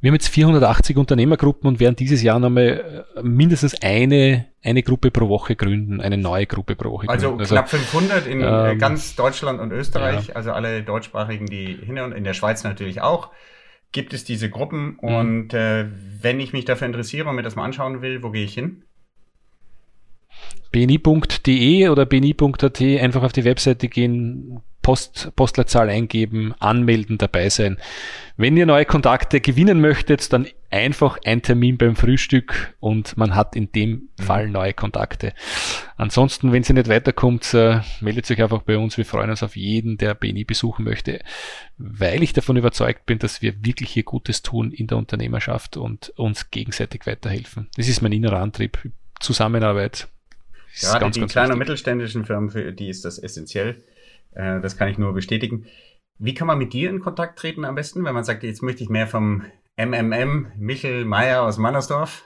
Wir haben jetzt 480 Unternehmergruppen und werden dieses Jahr nochmal äh, mindestens eine, eine Gruppe pro Woche gründen, eine neue Gruppe pro Woche also gründen. Also knapp 500 in äh, ähm, ganz Deutschland und Österreich, ja. also alle deutschsprachigen, die hin und in der Schweiz natürlich auch gibt es diese Gruppen mhm. und äh, wenn ich mich dafür interessiere und mir das mal anschauen will, wo gehe ich hin? bni.de oder bni.at einfach auf die Webseite gehen, Post, Postleitzahl eingeben, anmelden, dabei sein. Wenn ihr neue Kontakte gewinnen möchtet, dann einfach ein Termin beim Frühstück und man hat in dem mhm. Fall neue Kontakte. Ansonsten, wenn sie nicht weiterkommt, äh, meldet sich einfach bei uns. Wir freuen uns auf jeden, der BNI besuchen möchte, weil ich davon überzeugt bin, dass wir wirklich hier Gutes tun in der Unternehmerschaft und uns gegenseitig weiterhelfen. Das ist mein innerer Antrieb. Zusammenarbeit. Ja, ganz, die ganz kleinen und mittelständischen Firmen, für die ist das essentiell äh, das kann ich nur bestätigen. Wie kann man mit dir in Kontakt treten am besten, wenn man sagt, jetzt möchte ich mehr vom MMM Michel Meyer aus Mannersdorf?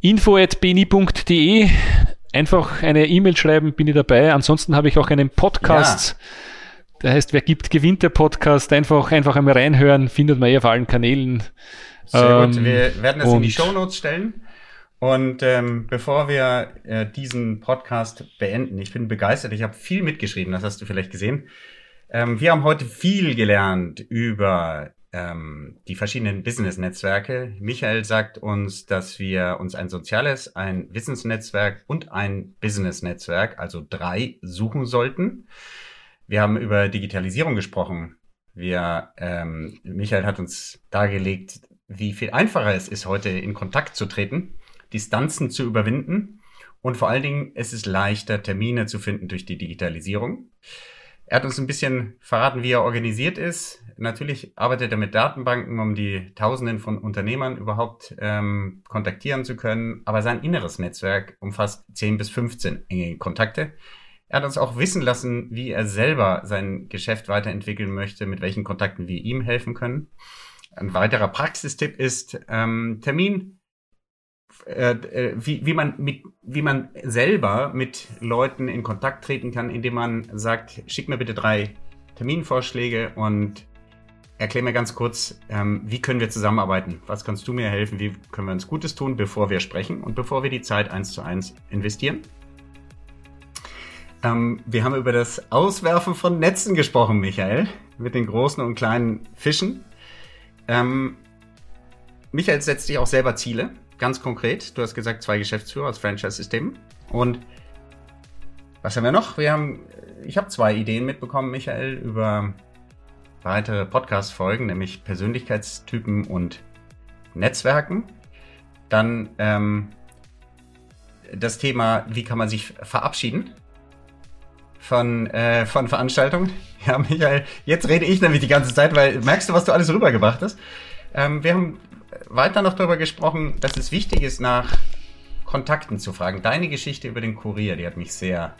info.bni.de Einfach eine E-Mail schreiben, bin ich dabei. Ansonsten habe ich auch einen Podcast. Ja. Der heißt, wer gibt, gewinnt der Podcast. Einfach, einfach einmal reinhören, findet man eh auf allen Kanälen. Sehr ähm, gut. Wir werden das in die Show Notes stellen. Und ähm, bevor wir äh, diesen Podcast beenden, ich bin begeistert, ich habe viel mitgeschrieben, das hast du vielleicht gesehen. Ähm, wir haben heute viel gelernt über ähm, die verschiedenen Business-Netzwerke. Michael sagt uns, dass wir uns ein soziales, ein Wissensnetzwerk und ein Business-Netzwerk, also drei, suchen sollten. Wir haben über Digitalisierung gesprochen. Wir, ähm, Michael hat uns dargelegt, wie viel einfacher es ist, heute in Kontakt zu treten Distanzen zu überwinden und vor allen Dingen es ist leichter, Termine zu finden durch die Digitalisierung. Er hat uns ein bisschen verraten, wie er organisiert ist. Natürlich arbeitet er mit Datenbanken, um die Tausenden von Unternehmern überhaupt ähm, kontaktieren zu können. Aber sein inneres Netzwerk umfasst 10 bis 15 enge Kontakte. Er hat uns auch wissen lassen, wie er selber sein Geschäft weiterentwickeln möchte, mit welchen Kontakten wir ihm helfen können. Ein weiterer Praxistipp ist, ähm, Termin äh, äh, wie, wie, man mit, wie man selber mit Leuten in Kontakt treten kann, indem man sagt, schick mir bitte drei Terminvorschläge und erklär mir ganz kurz, ähm, wie können wir zusammenarbeiten? Was kannst du mir helfen? Wie können wir uns Gutes tun, bevor wir sprechen und bevor wir die Zeit eins zu eins investieren? Ähm, wir haben über das Auswerfen von Netzen gesprochen, Michael, mit den großen und kleinen Fischen. Ähm, Michael setzt sich auch selber Ziele, ganz konkret. Du hast gesagt, zwei Geschäftsführer als Franchise-System. Und was haben wir noch? Wir haben, ich habe zwei Ideen mitbekommen, Michael, über weitere Podcast-Folgen, nämlich Persönlichkeitstypen und Netzwerken. Dann ähm, das Thema, wie kann man sich verabschieden von, äh, von Veranstaltungen. Ja, Michael, jetzt rede ich nämlich die ganze Zeit, weil merkst du, was du alles rübergebracht hast? Ähm, wir haben weiter noch darüber gesprochen, dass es wichtig ist, nach Kontakten zu fragen. Deine Geschichte über den Kurier, die hat mich sehr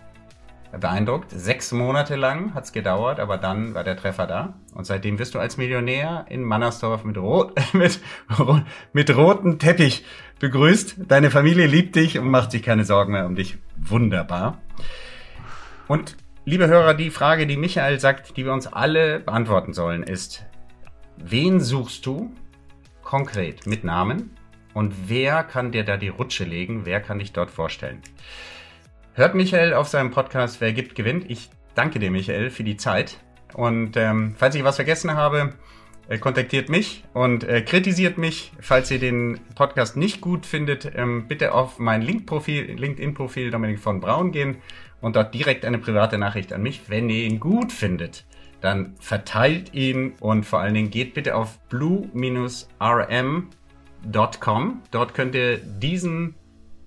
beeindruckt. Sechs Monate lang hat's gedauert, aber dann war der Treffer da. Und seitdem wirst du als Millionär in Mannersdorf mit, rot, mit, mit rotem Teppich begrüßt. Deine Familie liebt dich und macht sich keine Sorgen mehr um dich. Wunderbar. Und liebe Hörer, die Frage, die Michael sagt, die wir uns alle beantworten sollen, ist, wen suchst du konkret mit Namen und wer kann dir da die Rutsche legen? Wer kann dich dort vorstellen? Hört Michael auf seinem Podcast Wer gibt, gewinnt. Ich danke dir, Michael, für die Zeit. Und ähm, falls ich was vergessen habe, äh, kontaktiert mich und äh, kritisiert mich. Falls ihr den Podcast nicht gut findet, ähm, bitte auf mein LinkedIn-Profil Dominik von Braun gehen und dort direkt eine private Nachricht an mich, wenn ihr ihn gut findet. Dann verteilt ihn und vor allen Dingen geht bitte auf blue-rm.com. Dort könnt ihr diesen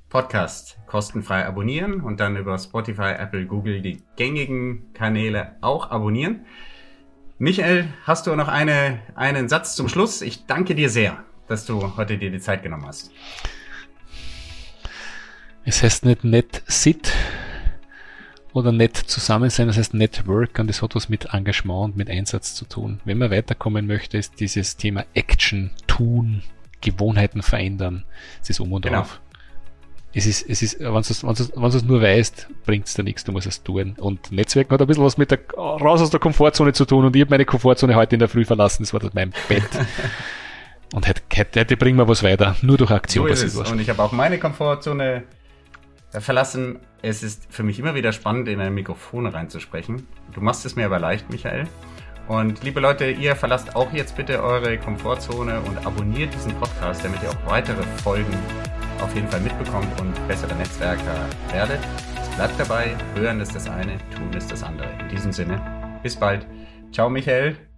Podcast kostenfrei abonnieren und dann über Spotify, Apple, Google die gängigen Kanäle auch abonnieren. Michael, hast du noch eine, einen Satz zum Schluss? Ich danke dir sehr, dass du heute dir die Zeit genommen hast. Es heißt nicht net sit, oder nett zusammen sein, das heißt Network und das hat was mit Engagement und mit Einsatz zu tun. Wenn man weiterkommen möchte, ist dieses Thema Action, Tun, Gewohnheiten verändern, es ist um und genau. auf. Es ist, es ist, wenn du es nur weißt, bringt es dir nichts, du musst es tun. Und Netzwerken hat ein bisschen was mit der, raus aus der Komfortzone zu tun und ich habe meine Komfortzone heute in der Früh verlassen, das war mein Bett. und heute, heute bringen wir was weiter, nur durch Aktion so passiert was. Und ich habe auch meine Komfortzone verlassen. Es ist für mich immer wieder spannend, in ein Mikrofon reinzusprechen. Du machst es mir aber leicht, Michael. Und liebe Leute, ihr verlasst auch jetzt bitte eure Komfortzone und abonniert diesen Podcast, damit ihr auch weitere Folgen auf jeden Fall mitbekommt und bessere Netzwerker werdet. Bleibt dabei, hören ist das eine, tun ist das andere. In diesem Sinne, bis bald. Ciao Michael.